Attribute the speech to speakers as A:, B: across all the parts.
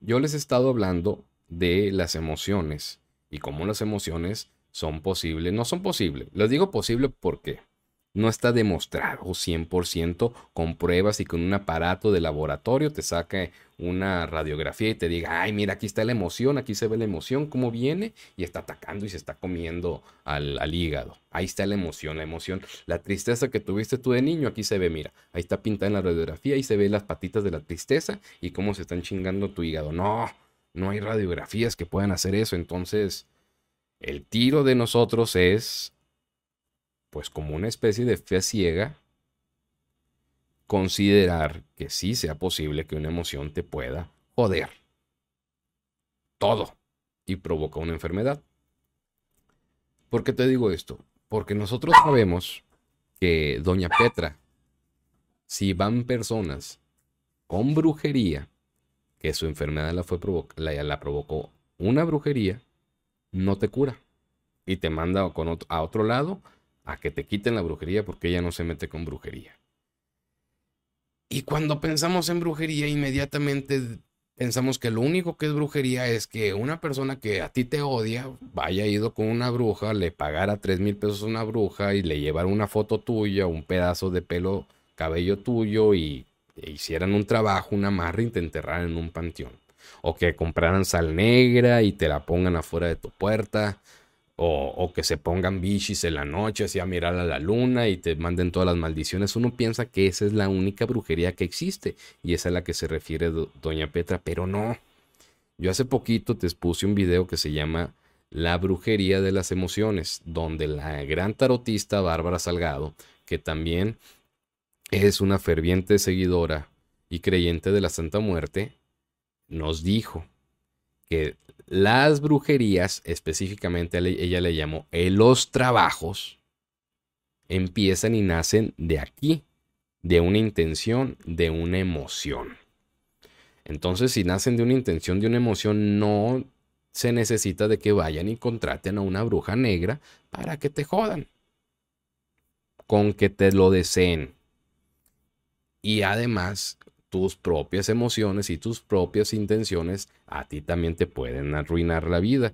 A: yo les he estado hablando de las emociones y cómo las emociones son posibles. No son posibles. Les digo posible porque no está demostrado 100% con pruebas y con un aparato de laboratorio te saca una radiografía y te diga, ay, mira, aquí está la emoción, aquí se ve la emoción, cómo viene y está atacando y se está comiendo al, al, hígado. Ahí está la emoción, la emoción, la tristeza que tuviste tú de niño, aquí se ve, mira, ahí está pintada en la radiografía y se ve las patitas de la tristeza y cómo se están chingando tu hígado. No, no hay radiografías que puedan hacer eso, entonces el tiro de nosotros es pues como una especie de fe ciega, considerar que sí sea posible que una emoción te pueda joder todo y provoca una enfermedad. ¿Por qué te digo esto? Porque nosotros sabemos que Doña Petra, si van personas con brujería, que su enfermedad la, fue la, provocó una brujería, no te cura y te manda con a otro lado a que te quiten la brujería porque ella no se mete con brujería. Y cuando pensamos en brujería, inmediatamente pensamos que lo único que es brujería es que una persona que a ti te odia vaya ido con una bruja, le pagara 3 mil pesos a una bruja y le llevara una foto tuya, un pedazo de pelo, cabello tuyo y e hicieran un trabajo, una amarre y te enterraran en un panteón. O que compraran sal negra y te la pongan afuera de tu puerta. O, que se pongan bichis en la noche, así a mirar a la luna y te manden todas las maldiciones. Uno piensa que esa es la única brujería que existe y esa es a la que se refiere Doña Petra, pero no. Yo hace poquito te expuse un video que se llama La brujería de las emociones, donde la gran tarotista Bárbara Salgado, que también es una ferviente seguidora y creyente de la Santa Muerte, nos dijo que las brujerías, específicamente ella le llamó los trabajos, empiezan y nacen de aquí, de una intención, de una emoción. Entonces, si nacen de una intención, de una emoción, no se necesita de que vayan y contraten a una bruja negra para que te jodan. Con que te lo deseen. Y además, tus propias emociones y tus propias intenciones a ti también te pueden arruinar la vida.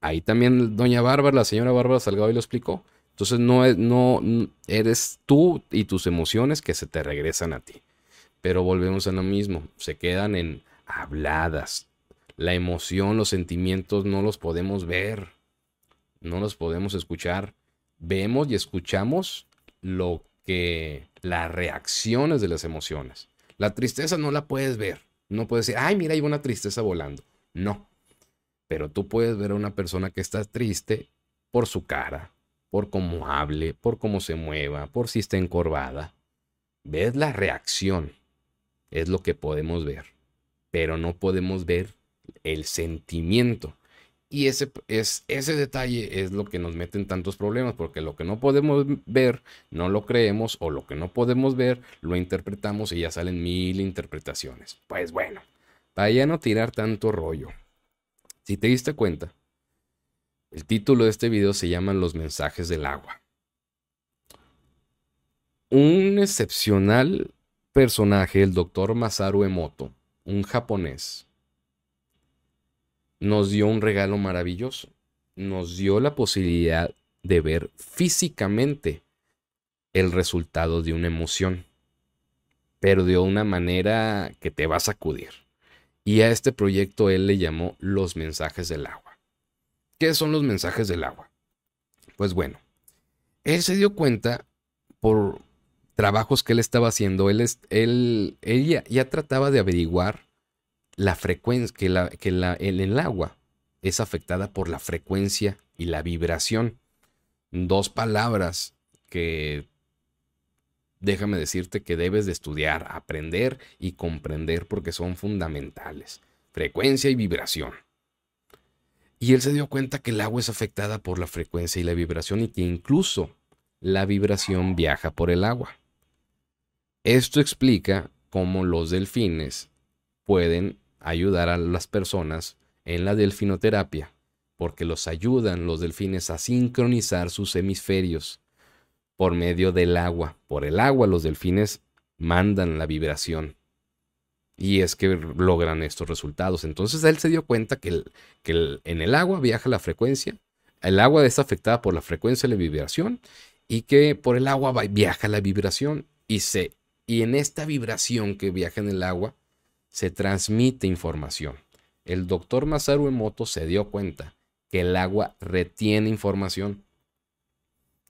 A: Ahí también doña Bárbara, la señora Bárbara Salgado y lo explicó. Entonces no, es, no eres tú y tus emociones que se te regresan a ti. Pero volvemos a lo mismo, se quedan en habladas. La emoción, los sentimientos no los podemos ver, no los podemos escuchar. Vemos y escuchamos lo que las reacciones de las emociones. La tristeza no la puedes ver. No puedes decir, ay, mira, hay una tristeza volando. No. Pero tú puedes ver a una persona que está triste por su cara, por cómo hable, por cómo se mueva, por si está encorvada. Ves la reacción. Es lo que podemos ver. Pero no podemos ver el sentimiento. Y ese, es, ese detalle es lo que nos mete en tantos problemas, porque lo que no podemos ver, no lo creemos, o lo que no podemos ver, lo interpretamos y ya salen mil interpretaciones. Pues bueno, para ya no tirar tanto rollo. Si te diste cuenta, el título de este video se llama Los mensajes del agua. Un excepcional personaje, el doctor Masaru Emoto, un japonés, nos dio un regalo maravilloso. Nos dio la posibilidad de ver físicamente el resultado de una emoción, pero de una manera que te va a sacudir. Y a este proyecto él le llamó los mensajes del agua. ¿Qué son los mensajes del agua? Pues bueno, él se dio cuenta por trabajos que él estaba haciendo, él, él, ya trataba de averiguar la frecuencia, que, la, que la, el, el agua es afectada por la frecuencia y la vibración. Dos palabras que déjame decirte que debes de estudiar, aprender y comprender porque son fundamentales. Frecuencia y vibración. Y él se dio cuenta que el agua es afectada por la frecuencia y la vibración y que incluso la vibración viaja por el agua. Esto explica cómo los delfines pueden ayudar a las personas en la delfinoterapia, porque los ayudan los delfines a sincronizar sus hemisferios por medio del agua. Por el agua los delfines mandan la vibración Y es que logran estos resultados. Entonces él se dio cuenta que, que en el agua viaja la frecuencia, el agua es afectada por la frecuencia de la vibración y que por el agua viaja la vibración y, se, y en esta vibración que viaja en el agua se transmite información. El doctor Masaru Emoto se dio cuenta que el agua retiene información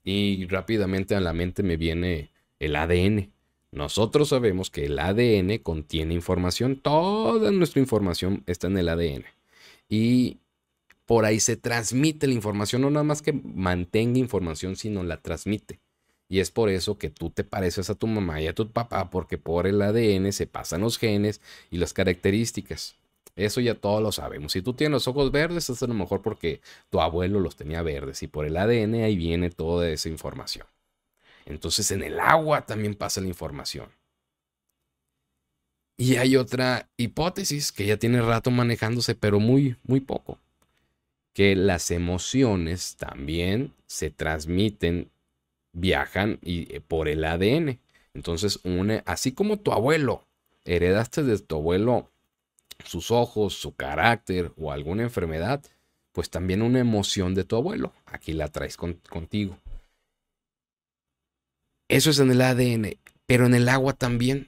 A: y rápidamente a la mente me viene el ADN. Nosotros sabemos que el ADN contiene información, toda nuestra información está en el ADN. Y por ahí se transmite la información, no nada más que mantenga información, sino la transmite. Y es por eso que tú te pareces a tu mamá y a tu papá, porque por el ADN se pasan los genes y las características. Eso ya todos lo sabemos. Si tú tienes los ojos verdes, es a lo mejor porque tu abuelo los tenía verdes y por el ADN ahí viene toda esa información. Entonces en el agua también pasa la información. Y hay otra hipótesis que ya tiene rato manejándose, pero muy, muy poco. Que las emociones también se transmiten, viajan y, eh, por el ADN. Entonces, así como tu abuelo, heredaste de tu abuelo sus ojos, su carácter o alguna enfermedad, pues también una emoción de tu abuelo. Aquí la traes contigo. Eso es en el ADN, pero en el agua también.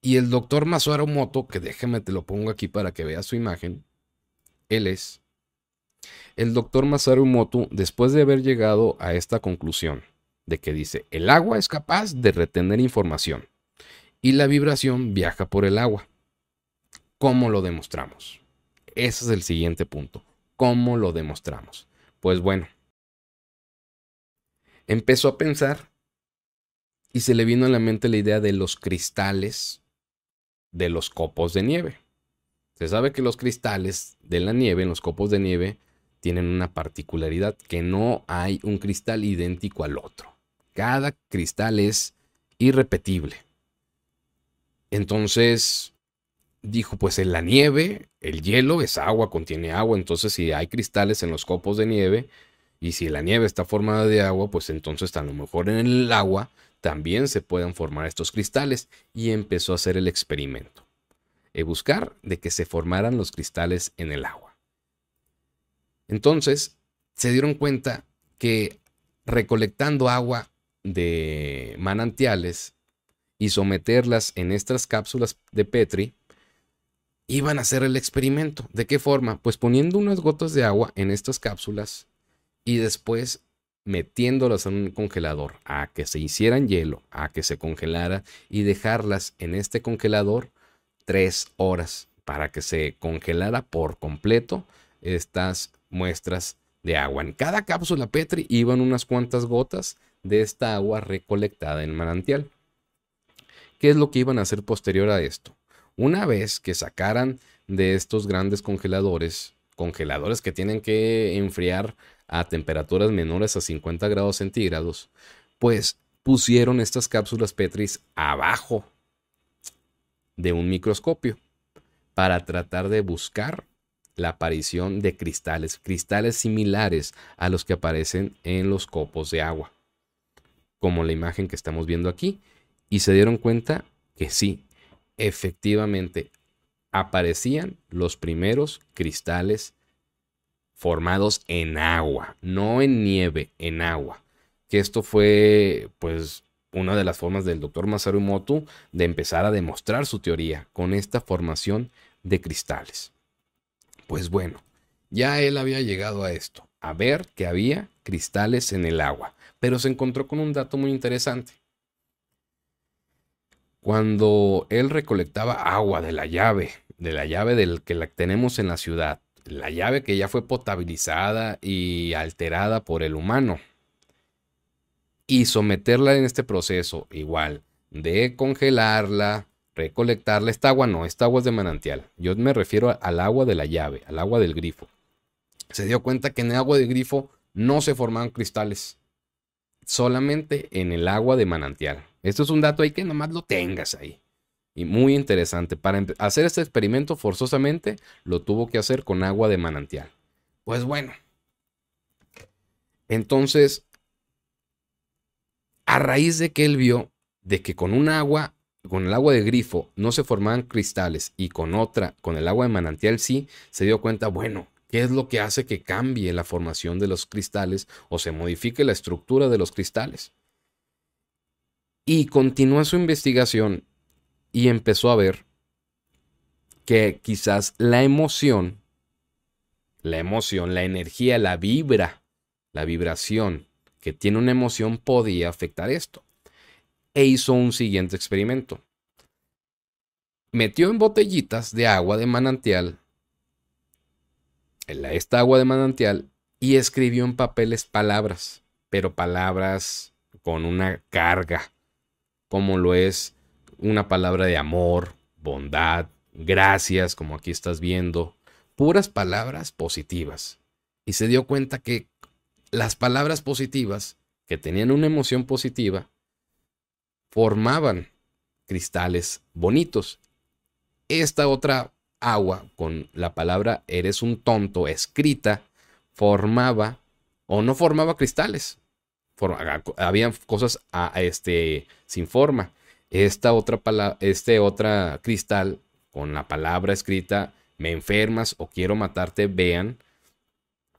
A: Y el doctor Masuaro Moto, que déjame te lo pongo aquí para que veas su imagen, él es. El doctor Masaru Moto, después de haber llegado a esta conclusión, de que dice, el agua es capaz de retener información y la vibración viaja por el agua. ¿Cómo lo demostramos? Ese es el siguiente punto. ¿Cómo lo demostramos? Pues bueno, empezó a pensar y se le vino a la mente la idea de los cristales de los copos de nieve. Se sabe que los cristales de la nieve, en los copos de nieve, tienen una particularidad, que no hay un cristal idéntico al otro. Cada cristal es irrepetible. Entonces, dijo, pues en la nieve, el hielo es agua, contiene agua, entonces si hay cristales en los copos de nieve, y si la nieve está formada de agua, pues entonces a lo mejor en el agua también se puedan formar estos cristales y empezó a hacer el experimento. Y buscar de que se formaran los cristales en el agua. Entonces se dieron cuenta que recolectando agua de manantiales y someterlas en estas cápsulas de Petri, iban a hacer el experimento. ¿De qué forma? Pues poniendo unas gotas de agua en estas cápsulas y después metiéndolas en un congelador a que se hicieran hielo, a que se congelara y dejarlas en este congelador tres horas para que se congelara por completo estas muestras de agua. En cada cápsula Petri iban unas cuantas gotas de esta agua recolectada en manantial. ¿Qué es lo que iban a hacer posterior a esto? Una vez que sacaran de estos grandes congeladores, congeladores que tienen que enfriar a temperaturas menores a 50 grados centígrados, pues pusieron estas cápsulas Petris abajo de un microscopio para tratar de buscar la aparición de cristales, cristales similares a los que aparecen en los copos de agua, como la imagen que estamos viendo aquí, y se dieron cuenta que sí, efectivamente aparecían los primeros cristales formados en agua, no en nieve, en agua. Que esto fue, pues, una de las formas del doctor Masaru Emoto de empezar a demostrar su teoría con esta formación de cristales. Pues bueno, ya él había llegado a esto, a ver que había cristales en el agua, pero se encontró con un dato muy interesante. Cuando él recolectaba agua de la llave, de la llave del que la tenemos en la ciudad, la llave que ya fue potabilizada y alterada por el humano. Y someterla en este proceso igual de congelarla, recolectarla. Esta agua no, esta agua es de manantial. Yo me refiero al agua de la llave, al agua del grifo. Se dio cuenta que en el agua del grifo no se formaban cristales. Solamente en el agua de manantial. Esto es un dato ahí que nomás lo tengas ahí. Y muy interesante. Para hacer este experimento forzosamente lo tuvo que hacer con agua de manantial. Pues bueno. Entonces, a raíz de que él vio de que con un agua con el agua de grifo no se formaban cristales y con otra, con el agua de manantial sí, se dio cuenta, bueno, ¿qué es lo que hace que cambie la formación de los cristales o se modifique la estructura de los cristales? Y continuó su investigación y empezó a ver que quizás la emoción, la emoción, la energía, la vibra, la vibración que tiene una emoción podía afectar esto. E hizo un siguiente experimento. Metió en botellitas de agua de manantial, esta agua de manantial, y escribió en papeles palabras, pero palabras con una carga, como lo es una palabra de amor, bondad, gracias, como aquí estás viendo, puras palabras positivas. Y se dio cuenta que las palabras positivas, que tenían una emoción positiva, formaban cristales bonitos. Esta otra agua con la palabra eres un tonto escrita formaba o no formaba cristales. había cosas a, este, sin forma. Esta otra, este otra cristal con la palabra escrita me enfermas o quiero matarte, vean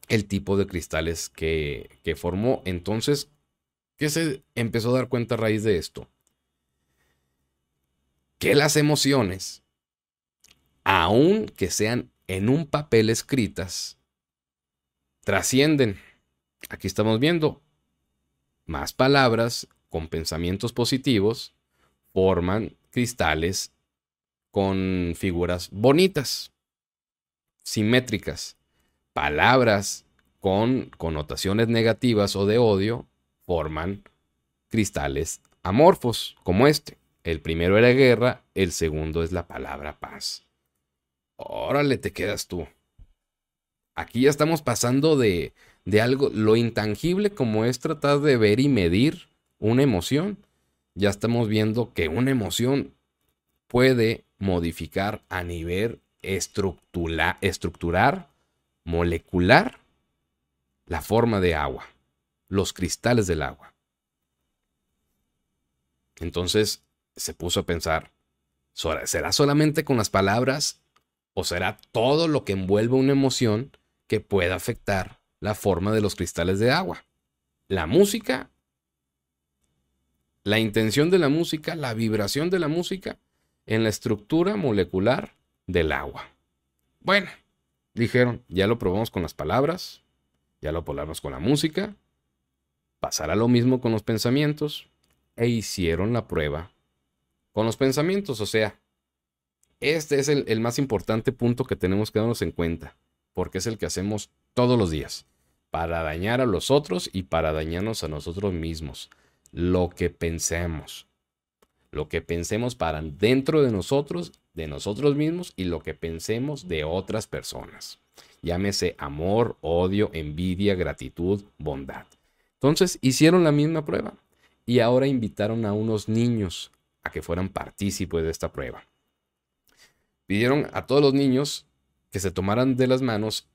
A: el tipo de cristales que, que formó. Entonces, ¿qué se empezó a dar cuenta a raíz de esto? Que las emociones, aun que sean en un papel escritas, trascienden. Aquí estamos viendo más palabras con pensamientos positivos forman cristales con figuras bonitas, simétricas. Palabras con connotaciones negativas o de odio forman cristales amorfos, como este. El primero era guerra, el segundo es la palabra paz. Órale, te quedas tú. Aquí ya estamos pasando de, de algo, lo intangible como es tratar de ver y medir una emoción. Ya estamos viendo que una emoción puede modificar a nivel estructural, molecular, la forma de agua, los cristales del agua. Entonces se puso a pensar, ¿será solamente con las palabras o será todo lo que envuelve una emoción que pueda afectar la forma de los cristales de agua? La música, la intención de la música, la vibración de la música en la estructura molecular del agua. Bueno, dijeron, ya lo probamos con las palabras, ya lo probamos con la música, pasará lo mismo con los pensamientos, e hicieron la prueba con los pensamientos, o sea, este es el, más importante punto que tenemos que darnos en cuenta, porque es el que hacemos todos los días, para dañar a los otros y para dañarnos a nosotros mismos. Lo que pensemos lo que pensemos para dentro de nosotros, de nosotros mismos y lo que pensemos de otras personas. Llámese amor, odio, envidia, gratitud, bondad. Entonces hicieron la misma prueba y ahora invitaron a unos niños a que fueran partícipes de esta prueba. Pidieron a todos los niños que se tomaran de las manos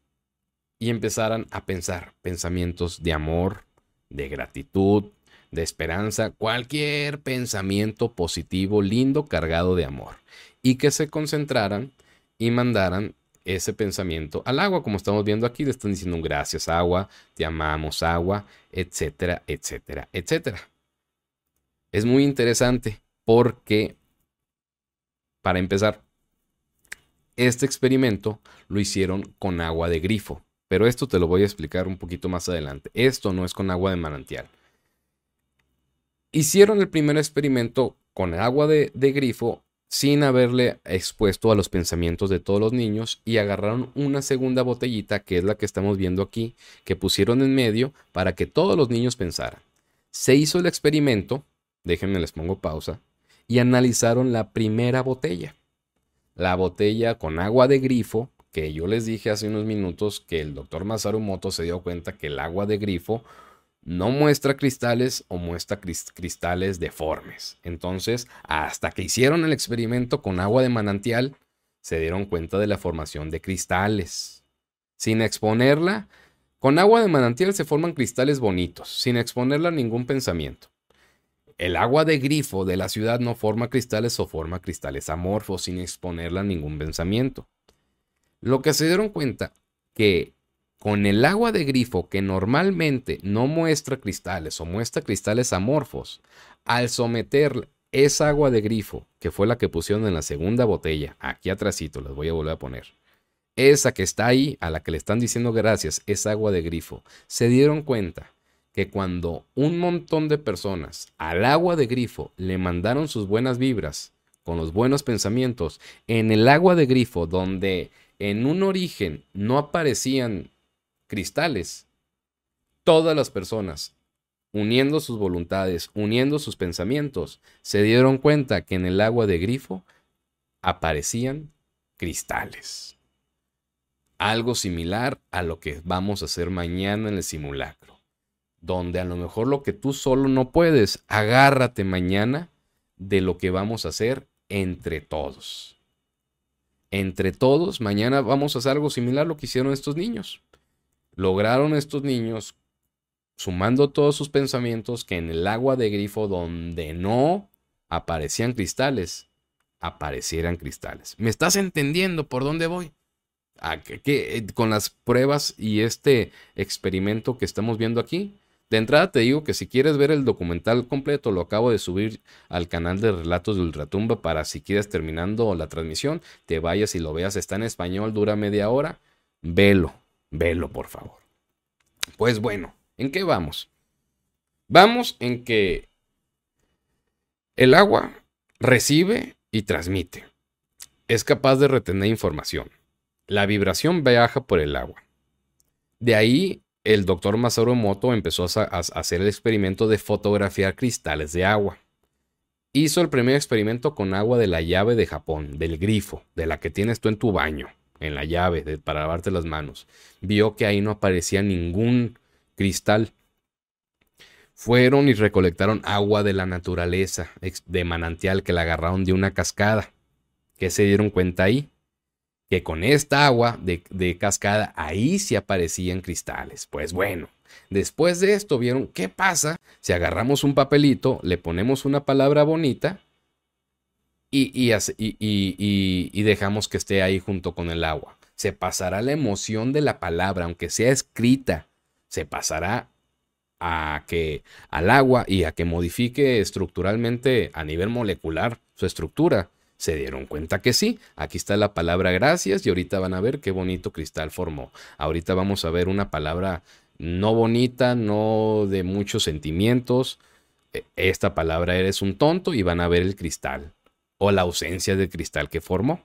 A: y empezaran a pensar pensamientos de amor, de gratitud, de esperanza, cualquier pensamiento positivo, lindo, cargado de amor. Y que se concentraran y mandaran ese pensamiento al agua, como estamos viendo aquí, le están diciendo gracias agua, te amamos agua, etcétera, etcétera, etcétera. Es muy interesante porque, para empezar, este experimento lo hicieron con agua de grifo, pero esto te lo voy a explicar un poquito más adelante. Esto no es con agua de manantial. Hicieron el primer experimento con agua de, grifo sin haberle expuesto a los pensamientos de todos los niños y agarraron una segunda botellita, que es la que estamos viendo aquí, que pusieron en medio para que todos los niños pensaran. Se hizo el experimento, déjenme les pongo pausa, y analizaron la primera botella. La botella con agua de grifo, que yo les dije hace unos minutos que el doctor Masaru Moto se dio cuenta que el agua de grifo no muestra cristales o muestra cristales deformes. Entonces, hasta que hicieron el experimento con agua de manantial, se dieron cuenta de la formación de cristales. Sin exponerla, con agua de manantial se forman cristales bonitos, sin exponerla a ningún pensamiento. El agua de grifo de la ciudad no forma cristales o forma cristales amorfos sin exponerla a ningún pensamiento. Lo que se dieron cuenta que con el agua de grifo que normalmente no muestra cristales o muestra cristales amorfos, al someter esa agua de grifo, que fue la que pusieron en la segunda botella, aquí atrásito, las voy a volver a poner, esa que está ahí, a la que le están diciendo gracias, es agua de grifo, se dieron cuenta que cuando un montón de personas al agua de grifo le mandaron sus buenas vibras, con los buenos pensamientos, en el agua de grifo, donde en un origen no aparecían cristales, todas las personas, uniendo sus voluntades, uniendo sus pensamientos, se dieron cuenta que en el agua de grifo aparecían cristales. Algo similar a lo que vamos a hacer mañana en el simulacro, donde a lo mejor lo que tú solo no puedes, agárrate mañana de lo que vamos a hacer entre todos. Entre todos, mañana vamos a hacer algo similar a lo que hicieron estos niños lograron estos niños, sumando todos sus pensamientos, que en el agua de grifo donde no aparecían cristales, aparecieran cristales. ¿Me estás entendiendo por dónde voy? Eh, con las pruebas y este experimento que estamos viendo aquí. De entrada te digo que si quieres ver el documental completo, lo acabo de subir al canal de Relatos de Ultratumba para si quieres terminando la transmisión, te vayas y lo veas. Está en español, dura media hora. Velo, Velo, por favor. Pues bueno, ¿en qué vamos? Vamos en que el agua recibe y transmite. Es capaz de retener información. La vibración viaja por el agua. De ahí el doctor Masaru Emoto empezó a, hacer el experimento de fotografiar cristales de agua. Hizo el primer experimento con agua de la llave de Japón, del grifo, de la que tienes tú en tu baño en la llave para lavarte las manos, vio que ahí no aparecía ningún cristal. Fueron y recolectaron agua de la naturaleza, de manantial que la agarraron de una cascada. ¿Qué se dieron cuenta ahí? Que con esta agua de, cascada ahí sí aparecían cristales. Pues bueno, después de esto vieron qué pasa si agarramos un papelito, le ponemos una palabra bonita y, y, dejamos que esté ahí junto con el agua. Se pasará la emoción de la palabra, aunque sea escrita, se pasará a que al agua y a que modifique estructuralmente a nivel molecular su estructura. Se dieron cuenta que sí. Aquí está la palabra gracias y ahorita van a ver qué bonito cristal formó. Ahorita vamos a ver una palabra no bonita, no de muchos sentimientos. E, esta palabra eres un tonto y van a ver el cristal o la ausencia de cristal que formó.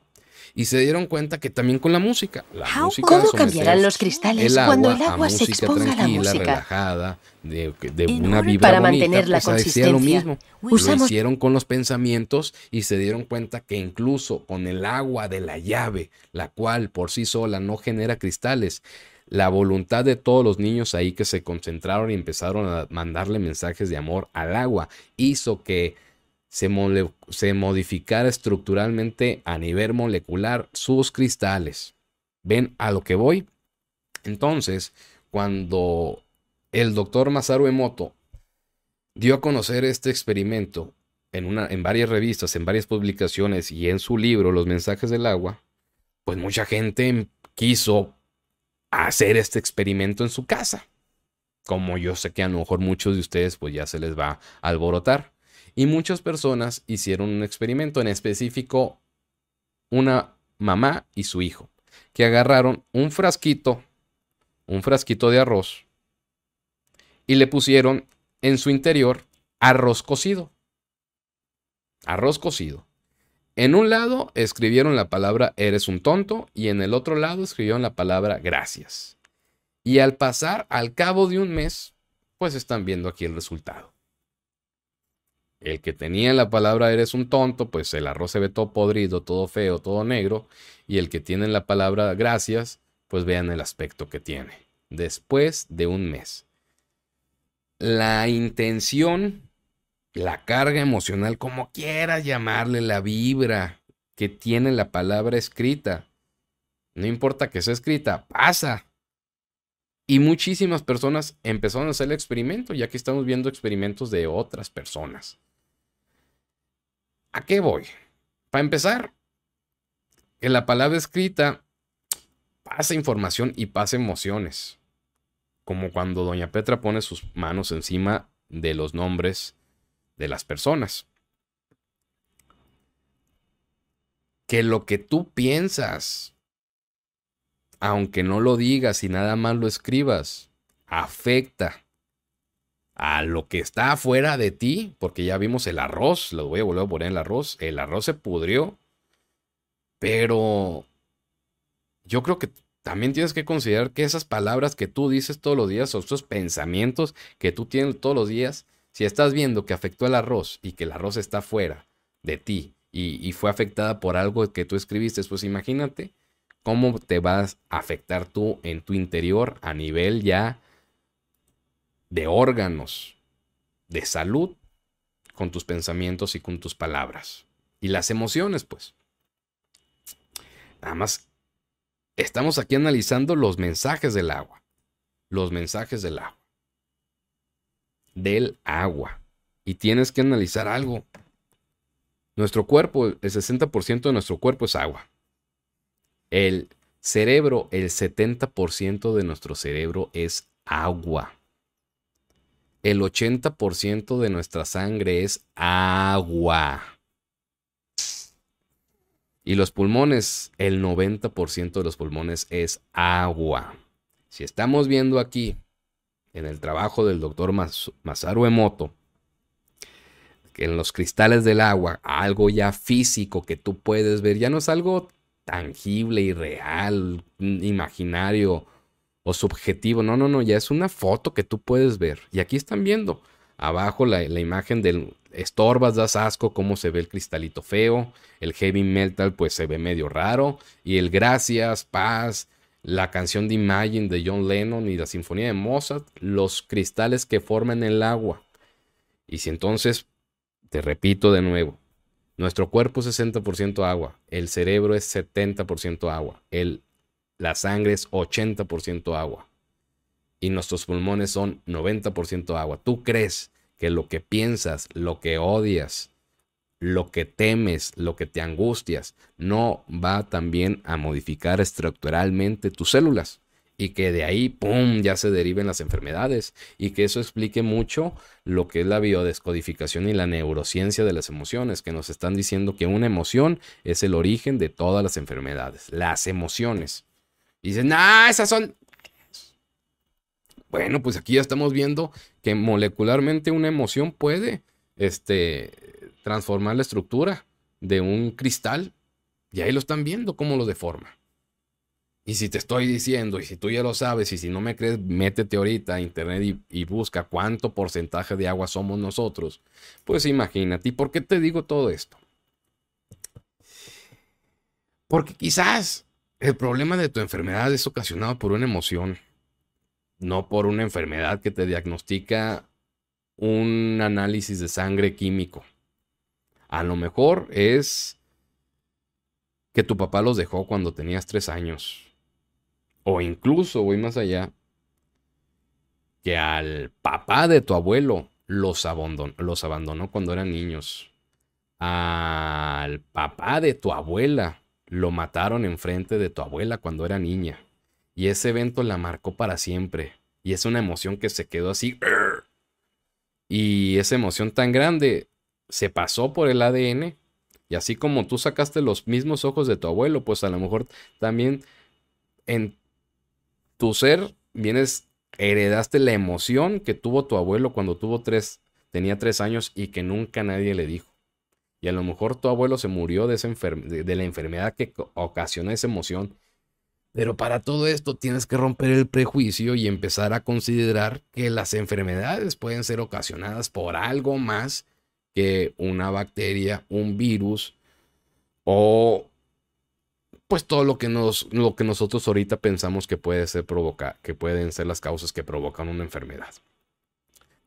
A: Y se dieron cuenta que también con la música. La música
B: ¿Cómo cambiarán los cristales cuando el agua se exponga a la música?
A: relajada, de, una vibra
B: para
A: bonita,
B: mantener la
A: pues,
B: consistencia.
A: lo mismo. Lo hicieron con los pensamientos y se dieron cuenta que incluso con el agua de la llave, la cual por sí sola no genera cristales, la voluntad de todos los niños ahí que se concentraron y empezaron a mandarle mensajes de amor al agua hizo que se, modificara estructuralmente a nivel molecular sus cristales. ¿Ven a lo que voy? Entonces, cuando el doctor Masaru Emoto dio a conocer este experimento en, una, en varias revistas, en varias publicaciones y en su libro Los mensajes del agua, pues mucha gente quiso hacer este experimento en su casa. Como yo sé que a lo mejor muchos de ustedes pues ya se les va a alborotar. Y muchas personas hicieron un experimento, en específico una mamá y su hijo, que agarraron un frasquito, un frasquito de arroz, y le pusieron en su interior arroz cocido. Arroz cocido. En un lado escribieron la palabra eres un tonto y en el otro lado escribieron la palabra gracias. Y al pasar, al cabo de un mes, pues están viendo aquí el resultado. El que tenía la palabra eres un tonto, pues el arroz se ve todo podrido, todo feo, todo negro. Y el que tiene la palabra gracias, pues vean el aspecto que tiene. Después de un mes. La intención, la carga emocional, como quieras llamarle, la vibra que tiene la palabra escrita. No importa que sea escrita, pasa. Y muchísimas personas empezaron a hacer el experimento, ya que estamos viendo experimentos de otras personas ¿A qué voy? Para empezar, en la palabra escrita pasa información y pasa emociones. Como cuando doña Petra pone sus manos encima de los nombres de las personas. Que lo que tú piensas, aunque no lo digas y nada más lo escribas, afecta a lo que está afuera de ti, porque ya vimos el arroz, lo voy a volver a poner el arroz, el arroz se pudrió, pero yo creo que también tienes que considerar que esas palabras que tú dices todos los días o esos pensamientos que tú tienes todos los días, si estás viendo que afectó el arroz y que el arroz está fuera de ti y, fue afectada por algo que tú escribiste, pues imagínate cómo te vas a afectar tú en tu interior a nivel ya de órganos, de salud, con tus pensamientos y con tus palabras. Y las emociones, pues. Nada más, estamos aquí analizando los mensajes del agua. Los mensajes del agua. Del agua. Y tienes que analizar algo. Nuestro cuerpo, el 60% de nuestro cuerpo es agua. El cerebro, el 70% de nuestro cerebro es agua. El 80% de nuestra sangre es agua. Y los pulmones, el 90% de los pulmones es agua. Si estamos viendo aquí, en el trabajo del doctor Masaru Emoto, que en los cristales del agua, algo ya físico que tú puedes ver, ya no es algo tangible y real, imaginario o subjetivo. No, no, no, ya es una foto que tú puedes ver. Y aquí están viendo abajo la, la imagen del estorbas, das asco cómo se ve el cristalito feo, el heavy metal pues se ve medio raro, y el gracias, paz, la canción de Imagine de John Lennon y la sinfonía de Mozart, los cristales que forman el agua. Y si entonces, te repito de nuevo, nuestro cuerpo es 60% agua, el cerebro es 70% agua, el, la sangre es 80% agua y nuestros pulmones son 90% agua. ¿Tú crees que lo que piensas, lo que odias, lo que temes, lo que te angustias, no va también a modificar estructuralmente tus células y que de ahí, ¡pum!, ya se deriven las enfermedades y que eso explique mucho lo que es la biodescodificación y la neurociencia de las emociones, que nos están diciendo que una emoción es el origen de todas las enfermedades, las emociones. Dicen, ah, esas son bueno, pues aquí ya estamos viendo que molecularmente una emoción puede este, transformar la estructura de un cristal. Y ahí lo están viendo cómo lo deforma. Y si te estoy diciendo, y si tú ya lo sabes, y si no me crees, métete ahorita a internet y, y, busca cuánto porcentaje de agua somos nosotros. Pues imagínate. ¿Y por qué te digo todo esto? Porque quizás el problema de tu enfermedad es ocasionado por una emoción no por una enfermedad que te diagnostica un análisis de sangre químico. A lo mejor es que tu papá los dejó cuando tenías tres años. O incluso, voy más allá, que al papá de tu abuelo los abandonó, los abandonó cuando eran niños. Al papá de tu abuela lo mataron enfrente de tu abuela cuando era niña. Y ese evento la marcó para siempre. Y es una emoción que se quedó así. Y esa emoción tan grande se pasó por el ADN. Y así como tú sacaste los mismos ojos de tu abuelo, pues a lo mejor también en tu ser vienes, heredaste la emoción que tuvo tu abuelo cuando tuvo tres, tenía tres años y que nunca nadie le dijo. Y a lo mejor tu abuelo se murió de, esa de la enfermedad que ocasionó esa emoción pero para todo esto tienes que romper el prejuicio y empezar a considerar que las enfermedades pueden ser ocasionadas por algo más que una bacteria, un virus o pues todo lo que, nos, lo que nosotros ahorita pensamos que puede ser provocar, que pueden ser las causas que provocan una enfermedad.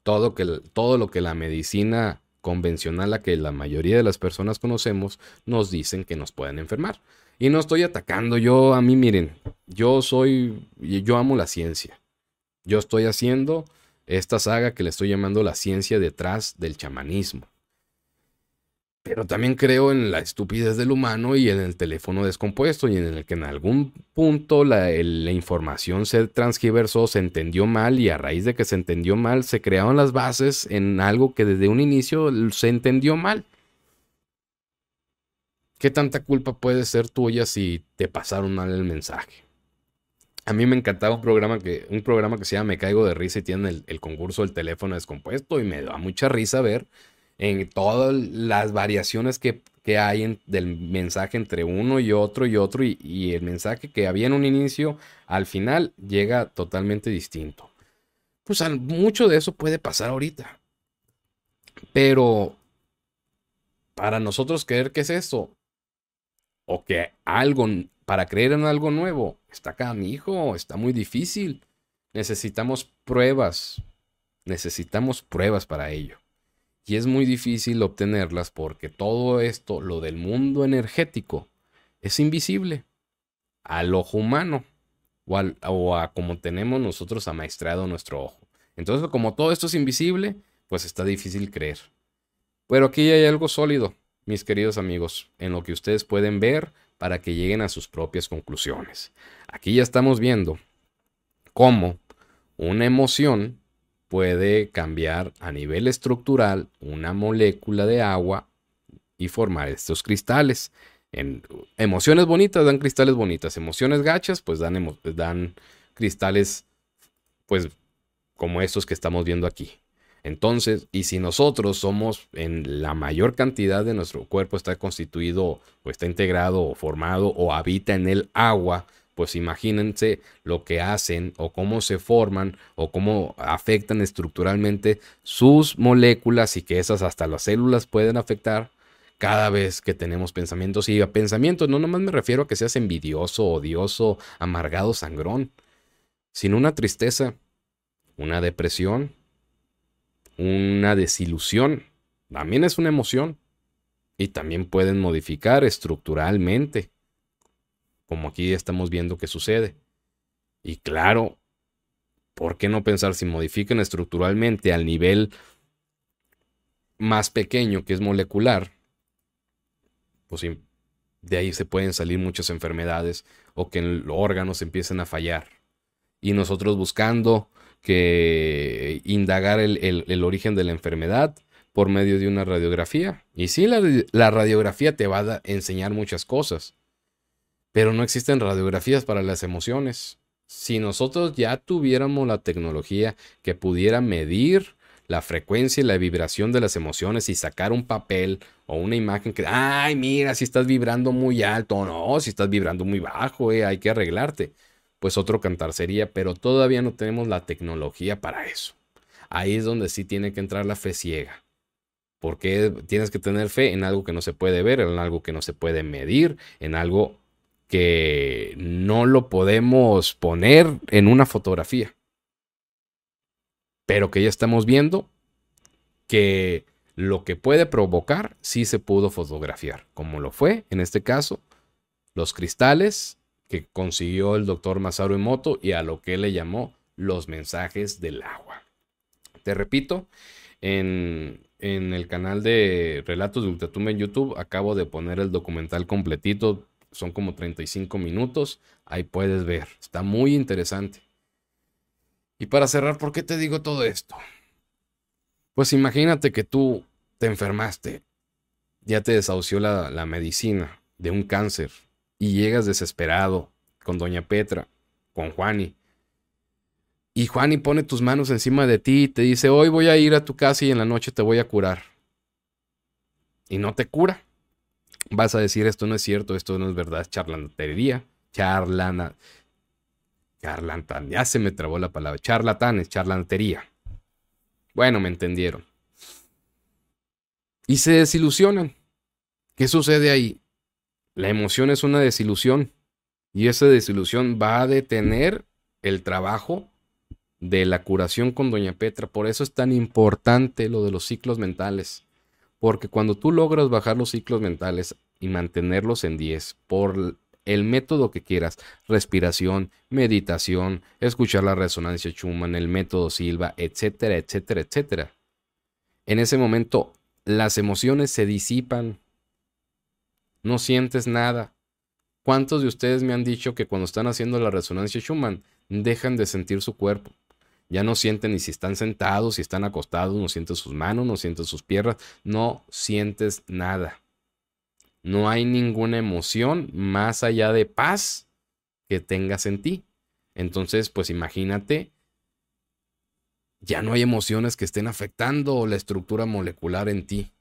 A: Todo, que, todo lo que la medicina convencional, la que la mayoría de las personas conocemos, nos dicen que nos pueden enfermar. Y no estoy atacando, yo a mí miren, yo soy, yo amo la ciencia. Yo estoy haciendo esta saga que le estoy llamando la ciencia detrás del chamanismo. Pero también creo en la estupidez del humano y en el teléfono descompuesto y en el que en algún punto la, información se transgiversó, se entendió mal y a raíz de que se entendió mal se crearon las bases en algo que desde un inicio se entendió mal. ¿Qué tanta culpa puede ser tuya si te pasaron mal el mensaje? A mí me encantaba un programa que, un programa que se llama Me Caigo de Risa y tiene el, el concurso del teléfono descompuesto y me da mucha risa ver en todas las variaciones que, hay del mensaje entre uno y otro y otro y, el mensaje que había en un inicio al final llega totalmente distinto. Pues mucho de eso puede pasar ahorita. Pero para nosotros creer que es eso o que algo, para creer en algo nuevo, está acá, mi hijo, está muy difícil. Necesitamos pruebas. Necesitamos pruebas para ello. Y es muy difícil obtenerlas porque todo esto, lo del mundo energético, es invisible al ojo humano o, a como tenemos nosotros amaestrado nuestro ojo. Entonces, como todo esto es invisible, pues está difícil creer. Pero aquí hay algo sólido, mis queridos amigos, en lo que ustedes pueden ver para que lleguen a sus propias conclusiones. Aquí ya estamos viendo cómo una emoción puede cambiar a nivel estructural una molécula de agua y formar estos cristales. En emociones bonitas dan cristales bonitas, emociones gachas pues dan, dan cristales pues como estos que estamos viendo aquí. Entonces, y si nosotros somos en la mayor cantidad de nuestro cuerpo está constituido o está integrado o formado o habita en el agua, pues imagínense lo que hacen o cómo se forman o cómo afectan estructuralmente sus moléculas y que esas hasta las células pueden afectar cada vez que tenemos pensamientos. Y a pensamientos no nomás me refiero a que seas envidioso, odioso, amargado, sangrón, sino una tristeza, una depresión, una desilusión. También es una emoción y también pueden modificar estructuralmente como aquí estamos viendo que sucede. Y claro, ¿por qué no pensar si modifican estructuralmente al nivel más pequeño que es molecular? Pues de ahí se pueden salir muchas enfermedades o que los órganos empiecen a fallar. Y nosotros buscando que indagar el, origen de la enfermedad por medio de una radiografía. Y sí, la, la radiografía te va a enseñar muchas cosas pero no existen radiografías para las emociones. Si nosotros ya tuviéramos la tecnología que pudiera medir la frecuencia y la vibración de las emociones y sacar un papel o una imagen que, ay, mira, si estás vibrando muy alto no, si estás vibrando muy bajo, eh, hay que arreglarte. Pues otro cantar sería, pero todavía no tenemos la tecnología para eso. Ahí es donde sí tiene que entrar la fe ciega. Porque tienes que tener fe en algo que no se puede ver, en algo que no se puede medir, en algo que no lo podemos poner en una fotografía. Pero que ya estamos viendo que lo que puede provocar sí se pudo fotografiar, como lo fue en este caso los cristales que consiguió el doctor Masaru Emoto y a lo que le llamó los mensajes del agua. Te repito, en, en el canal de Relatos de Ultratumba en YouTube acabo de poner el documental completito son como 35 minutos, ahí puedes ver, está muy interesante. Y para cerrar, ¿por qué te digo todo esto? Pues imagínate que tú te enfermaste, ya te desahució la, la medicina de un cáncer y llegas desesperado con doña Petra, con Juani. Y Juani pone tus manos encima de ti y te dice, hoy voy a ir a tu casa y en la noche te voy a curar. Y no te cura vas a decir esto no es cierto, esto no es verdad, es charlatanería, charlana, charlatan, ya se me trabó la palabra, charlatanes, charlatería. Bueno, me entendieron. Y se desilusionan. ¿Qué sucede ahí? La emoción es una desilusión y esa desilusión va a detener el trabajo de la curación con Doña Petra. Por eso es tan importante lo de los ciclos mentales. Porque cuando tú logras bajar los ciclos mentales y mantenerlos en 10 por el método que quieras, respiración, meditación, escuchar la resonancia Schumann, el método Silva, etcétera, etcétera, etcétera. En ese momento las emociones se disipan. No sientes nada. ¿Cuántos de ustedes me han dicho que cuando están haciendo la resonancia Schumann dejan de sentir su cuerpo? Ya no sienten ni si están sentados, si están acostados, no sientes sus manos, no sientes sus piernas, no sientes nada. No hay ninguna emoción más allá de paz que tengas en ti. Entonces, pues imagínate, ya no hay emociones que estén afectando la estructura molecular en ti.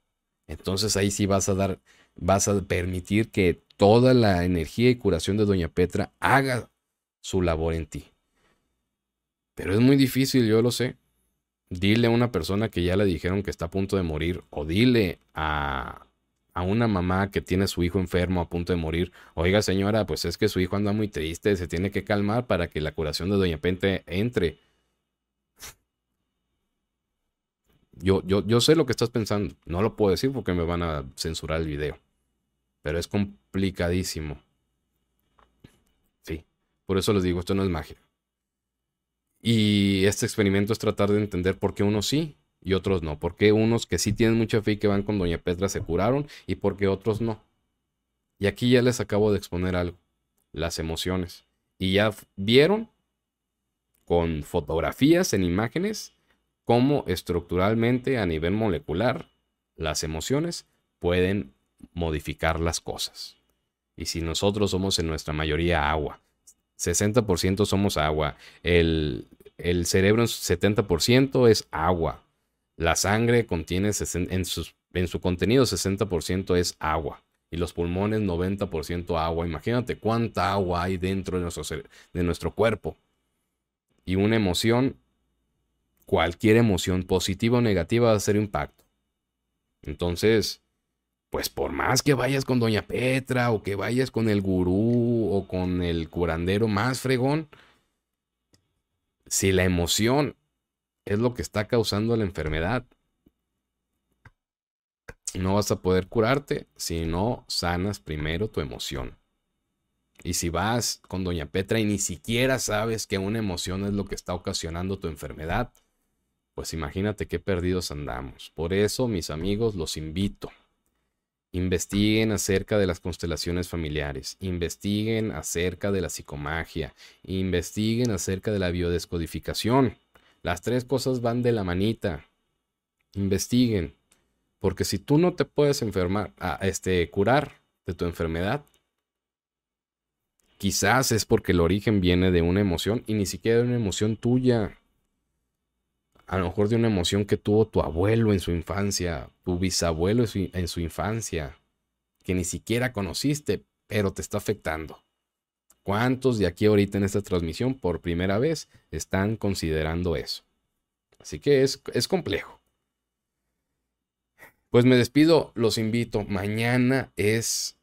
A: Entonces ahí sí vas a dar, vas a permitir que toda la energía y curación de Doña Petra haga su labor en ti. Pero es muy difícil, yo lo sé. Dile a una persona que ya le dijeron que está a punto de morir, o dile a, a una mamá que tiene su hijo enfermo a punto de morir, oiga señora, pues es que su hijo anda muy triste, se tiene que calmar para que la curación de Doña Pente entre. Yo, yo, yo sé lo que estás pensando, no lo puedo decir porque me van a censurar el video, pero es complicadísimo. Sí, por eso les digo, esto no es magia. Y este experimento es tratar de entender por qué uno sí y otros no. ¿Por qué unos que sí tienen mucha fe y que van con Doña Petra se curaron y por qué otros no? Y aquí ya les acabo de exponer algo, las emociones. Y ya vieron con fotografías en imágenes cómo estructuralmente a nivel molecular las emociones pueden modificar las cosas. Y si nosotros somos en nuestra mayoría agua, 60% somos agua, el, el cerebro en 70% es agua, la sangre contiene en, en su contenido 60% es agua y los pulmones 90% agua. Imagínate cuánta agua hay dentro de nuestro, de nuestro cuerpo. Y una emoción, cualquier emoción positiva o negativa va a hacer impacto. Entonces, pues por más que vayas con Doña Petra o que vayas con el gurú o con el curandero más fregón, si la emoción es lo que está causando la enfermedad. No vas a poder curarte si no sanas primero tu emoción. Y si vas con Doña Petra y ni siquiera sabes que una emoción es lo que está ocasionando tu enfermedad, pues imagínate qué perdidos andamos. Por eso, mis amigos, los invito. Investiguen acerca de las constelaciones familiares, investiguen acerca de la psicomagia, investiguen acerca de la biodescodificación. Las tres cosas van de la manita. Investiguen. Porque si tú no te puedes enfermar, este, curar de tu enfermedad, quizás es porque el origen viene de una emoción y ni siquiera de una emoción tuya. A lo mejor de una emoción que tuvo tu abuelo en su infancia, tu bisabuelo en su infancia, que ni siquiera conociste, pero te está afectando. ¿Cuántos de aquí ahorita en esta transmisión por primera vez están considerando eso? Así que es, es complejo. Pues me despido, los invito. Mañana es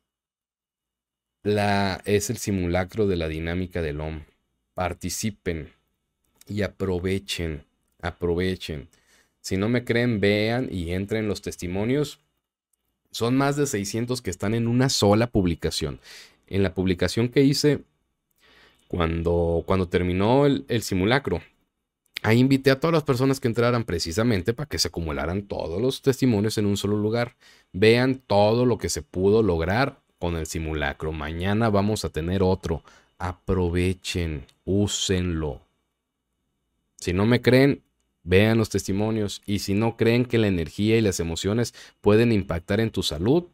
A: la es el simulacro de la dinámica del hombre. Participen y aprovechen, aprovechen. Si no me creen, vean y entren los testimonios. Son más de 600 que están en una sola publicación en la publicación que hice cuando, cuando terminó el, simulacro. Ahí invité a todas las personas que entraran precisamente para que se acumularan todos los testimonios en un solo lugar. Vean todo lo que se pudo lograr con el simulacro. Mañana vamos a tener otro. Aprovechen, úsenlo. Si no me creen, vean los testimonios. Y si no creen que la energía y las emociones pueden impactar en tu salud,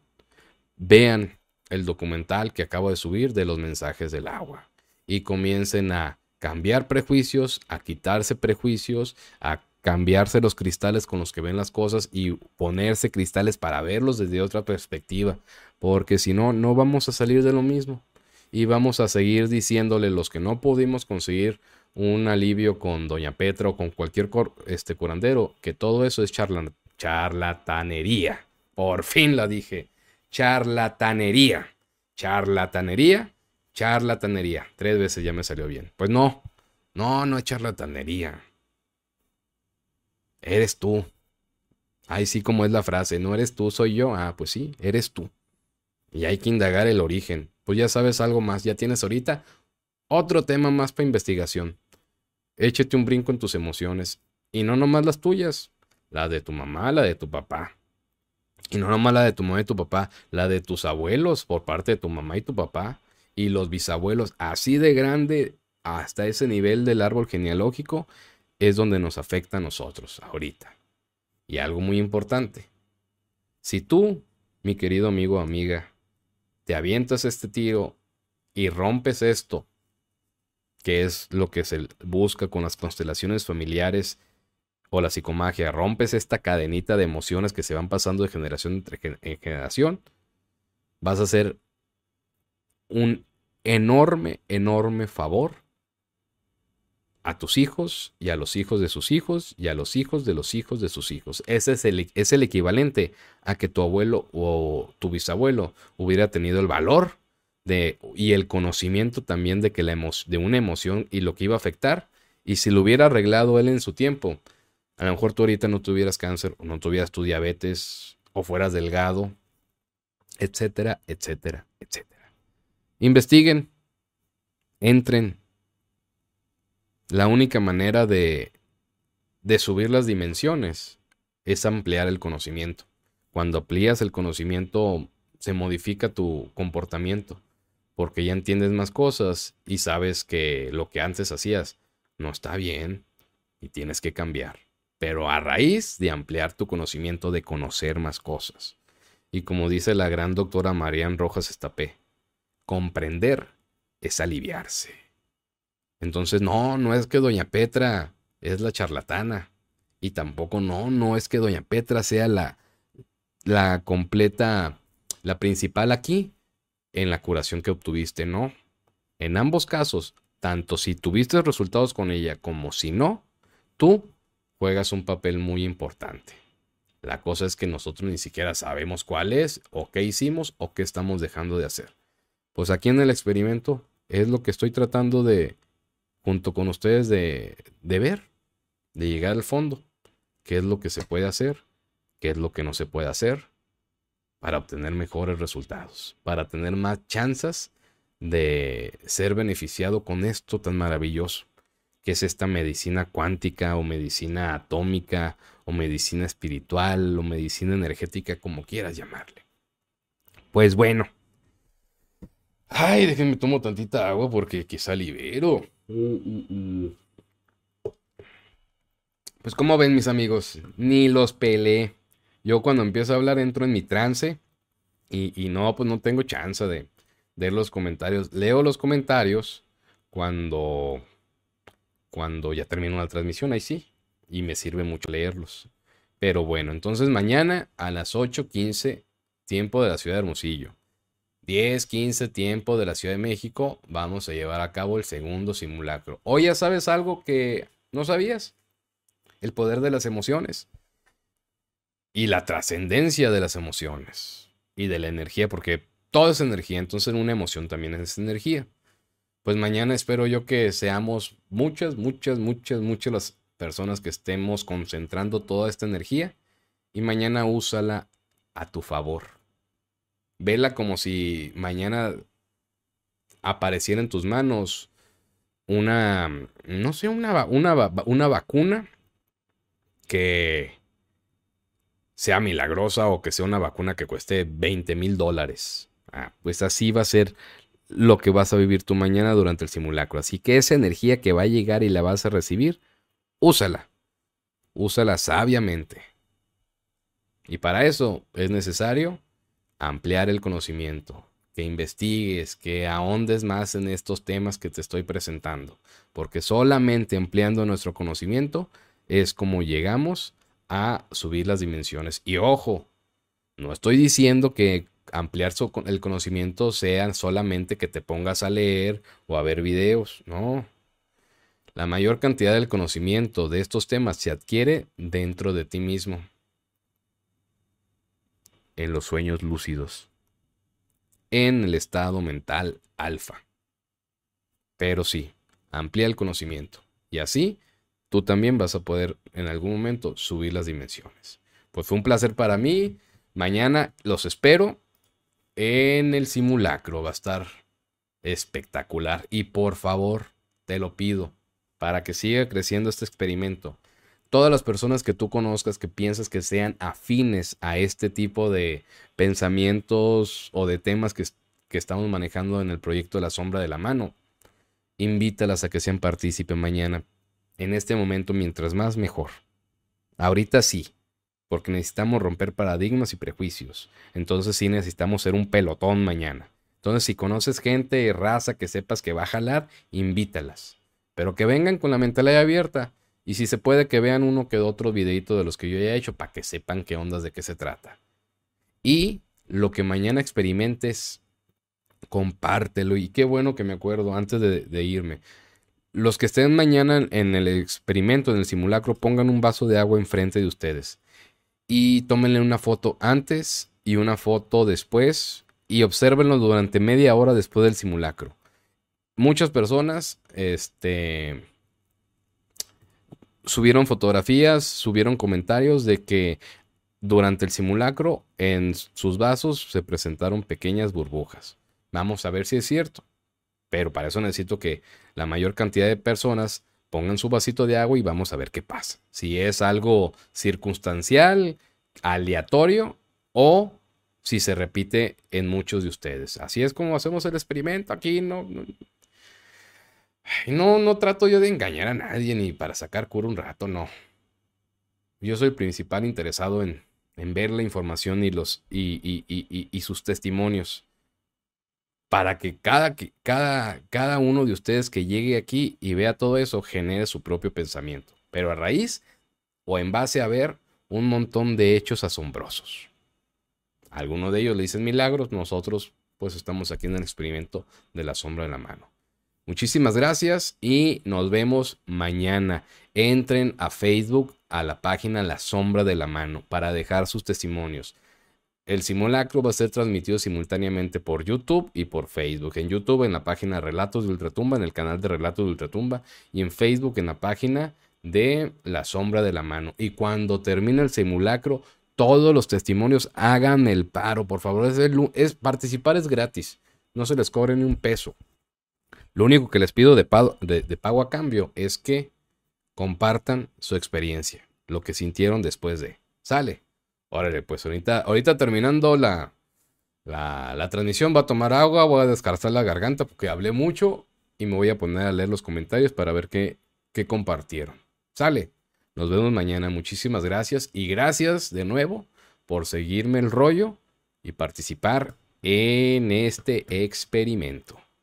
A: vean el documental que acabo de subir de los mensajes del agua y comiencen a cambiar prejuicios, a quitarse prejuicios, a cambiarse los cristales con los que ven las cosas y ponerse cristales para verlos desde otra perspectiva, porque si no, no vamos a salir de lo mismo y vamos a seguir diciéndole los que no pudimos conseguir un alivio con Doña Petra o con cualquier este curandero, que todo eso es charlatanería. Por fin la dije charlatanería. Charlatanería, charlatanería. Tres veces ya me salió bien. Pues no, no, no es charlatanería. Eres tú. Ahí sí como es la frase, no eres tú, soy yo. Ah, pues sí, eres tú. Y hay que indagar el origen. Pues ya sabes algo más, ya tienes ahorita otro tema más para investigación. Échate un brinco en tus emociones. Y no nomás las tuyas, la de tu mamá, la de tu papá. Y no nomás la de tu mamá y tu papá, la de tus abuelos por parte de tu mamá y tu papá. Y los bisabuelos, así de grande hasta ese nivel del árbol genealógico, es donde nos afecta a nosotros ahorita. Y algo muy importante. Si tú, mi querido amigo o amiga, te avientas este tiro y rompes esto, que es lo que se busca con las constelaciones familiares o la psicomagia, rompes esta cadenita de emociones que se van pasando de generación en generación, vas a hacer un enorme, enorme favor a tus hijos y a los hijos de sus hijos y a los hijos de los hijos de sus hijos. Ese es el, es el equivalente a que tu abuelo o tu bisabuelo hubiera tenido el valor y el conocimiento también de, que la de una emoción y lo que iba a afectar. Y si lo hubiera arreglado él en su tiempo, a lo mejor tú ahorita no tuvieras cáncer o no tuvieras tu diabetes o fueras delgado, etcétera, etcétera, etcétera. Investiguen, entren, la única manera de, de subir las dimensiones es ampliar el conocimiento. Cuando amplías el conocimiento, se modifica tu comportamiento, porque ya entiendes más cosas y sabes que lo que antes hacías no está bien y tienes que cambiar. Pero a raíz de ampliar tu conocimiento, de conocer más cosas. Y como dice la gran doctora Marian Rojas Estapé, comprender es aliviarse. Entonces, no, no es que doña Petra es la charlatana. Y tampoco, no, no es que doña Petra sea la, la completa, la principal aquí en la curación que obtuviste, no. En ambos casos, tanto si tuviste resultados con ella como si no, tú juegas un papel muy importante. La cosa es que nosotros ni siquiera sabemos cuál es, o qué hicimos, o qué estamos dejando de hacer. Pues aquí en el experimento es lo que estoy tratando de, junto con ustedes de, de ver, de llegar al fondo, qué es lo que se puede hacer, qué es lo que no se puede hacer, para obtener mejores resultados, para tener más chances de ser beneficiado con esto tan maravilloso, que es esta medicina cuántica o medicina atómica o medicina espiritual o medicina energética, como quieras llamarle. Pues bueno. Ay, déjenme tomo tantita agua porque quizá libero. Pues como ven mis amigos, ni los peleé. Yo cuando empiezo a hablar entro en mi trance y, no, pues no tengo chance de leer los comentarios. Leo los comentarios cuando, cuando ya termino la transmisión, ahí sí, y me sirve mucho leerlos. Pero bueno, entonces mañana a las 8.15, tiempo de la ciudad de Hermosillo. 10, 15 tiempo de la Ciudad de México, vamos a llevar a cabo el segundo simulacro. Hoy ya sabes algo que no sabías. El poder de las emociones. Y la trascendencia de las emociones. Y de la energía, porque todo es energía, entonces una emoción también es energía. Pues mañana espero yo que seamos muchas, muchas, muchas, muchas las personas que estemos concentrando toda esta energía. Y mañana úsala a tu favor Vela como si mañana apareciera en tus manos una, no sé, una, una, una vacuna que sea milagrosa o que sea una vacuna que cueste 20 mil dólares. Ah, pues así va a ser lo que vas a vivir tú mañana durante el simulacro. Así que esa energía que va a llegar y la vas a recibir, úsala. Úsala sabiamente. Y para eso es necesario ampliar el conocimiento, que investigues, que ahondes más en estos temas que te estoy presentando, porque solamente ampliando nuestro conocimiento es como llegamos a subir las dimensiones. Y ojo, no estoy diciendo que ampliar el conocimiento sea solamente que te pongas a leer o a ver videos, no. La mayor cantidad del conocimiento de estos temas se adquiere dentro de ti mismo en los sueños lúcidos, en el estado mental alfa. Pero sí, amplía el conocimiento y así tú también vas a poder en algún momento subir las dimensiones. Pues fue un placer para mí. Mañana los espero en el simulacro. Va a estar espectacular. Y por favor, te lo pido, para que siga creciendo este experimento todas las personas que tú conozcas que piensas que sean afines a este tipo de pensamientos o de temas que, que estamos manejando en el proyecto de la sombra de la mano, invítalas a que sean partícipes mañana. En este momento, mientras más, mejor. Ahorita sí, porque necesitamos romper paradigmas y prejuicios. Entonces sí necesitamos ser un pelotón mañana. Entonces, si conoces gente, raza que sepas que va a jalar, invítalas. Pero que vengan con la mentalidad abierta. Y si se puede, que vean uno que otro videito de los que yo ya he hecho para que sepan qué ondas de qué se trata. Y lo que mañana experimentes, compártelo. Y qué bueno que me acuerdo antes de, irme. Los que estén mañana en el experimento, en el simulacro, pongan un vaso de agua enfrente de ustedes. Y tómenle una foto antes y una foto después. Y obsérvenlo durante media hora después del simulacro. Muchas personas, este subieron fotografías, subieron comentarios de que durante el simulacro en sus vasos se presentaron pequeñas burbujas. Vamos a ver si es cierto. Pero para eso necesito que la mayor cantidad de personas pongan su vasito de agua y vamos a ver qué pasa. Si es algo circunstancial, aleatorio o si se repite en muchos de ustedes. Así es como hacemos el experimento aquí, no, no, no trato yo de engañar a nadie ni para sacar cura un rato, no. Yo soy el principal interesado en, ver la información y, los, y, y, sus testimonios para que cada, cada, cada uno de ustedes que llegue aquí y vea todo eso genere su propio pensamiento, pero a raíz o en base a ver un montón de hechos asombrosos. Algunos de ellos le dicen milagros, nosotros pues estamos aquí en el experimento de la sombra de la mano. Muchísimas gracias y nos vemos mañana. Entren a Facebook, a la página La Sombra de la Mano, para dejar sus testimonios. El simulacro va a ser transmitido simultáneamente por YouTube y por Facebook. En YouTube en la página Relatos de Ultratumba, en el canal de Relatos de Ultratumba, y en Facebook en la página de La Sombra de la Mano. Y cuando termine el simulacro, todos los testimonios hagan el paro, por favor. Es, participar es gratis. No se les cobre ni un peso. Lo único que les pido de pago, de, pago a cambio es que compartan su experiencia, lo que sintieron después de. Sale. Órale, pues ahorita, terminando la, la, la, transmisión, va a tomar agua, voy a descansar la garganta porque hablé mucho y me voy a poner a leer los comentarios para ver qué, qué compartieron. Sale. Nos vemos mañana. Muchísimas gracias y gracias de nuevo por seguirme el rollo y participar en este experimento.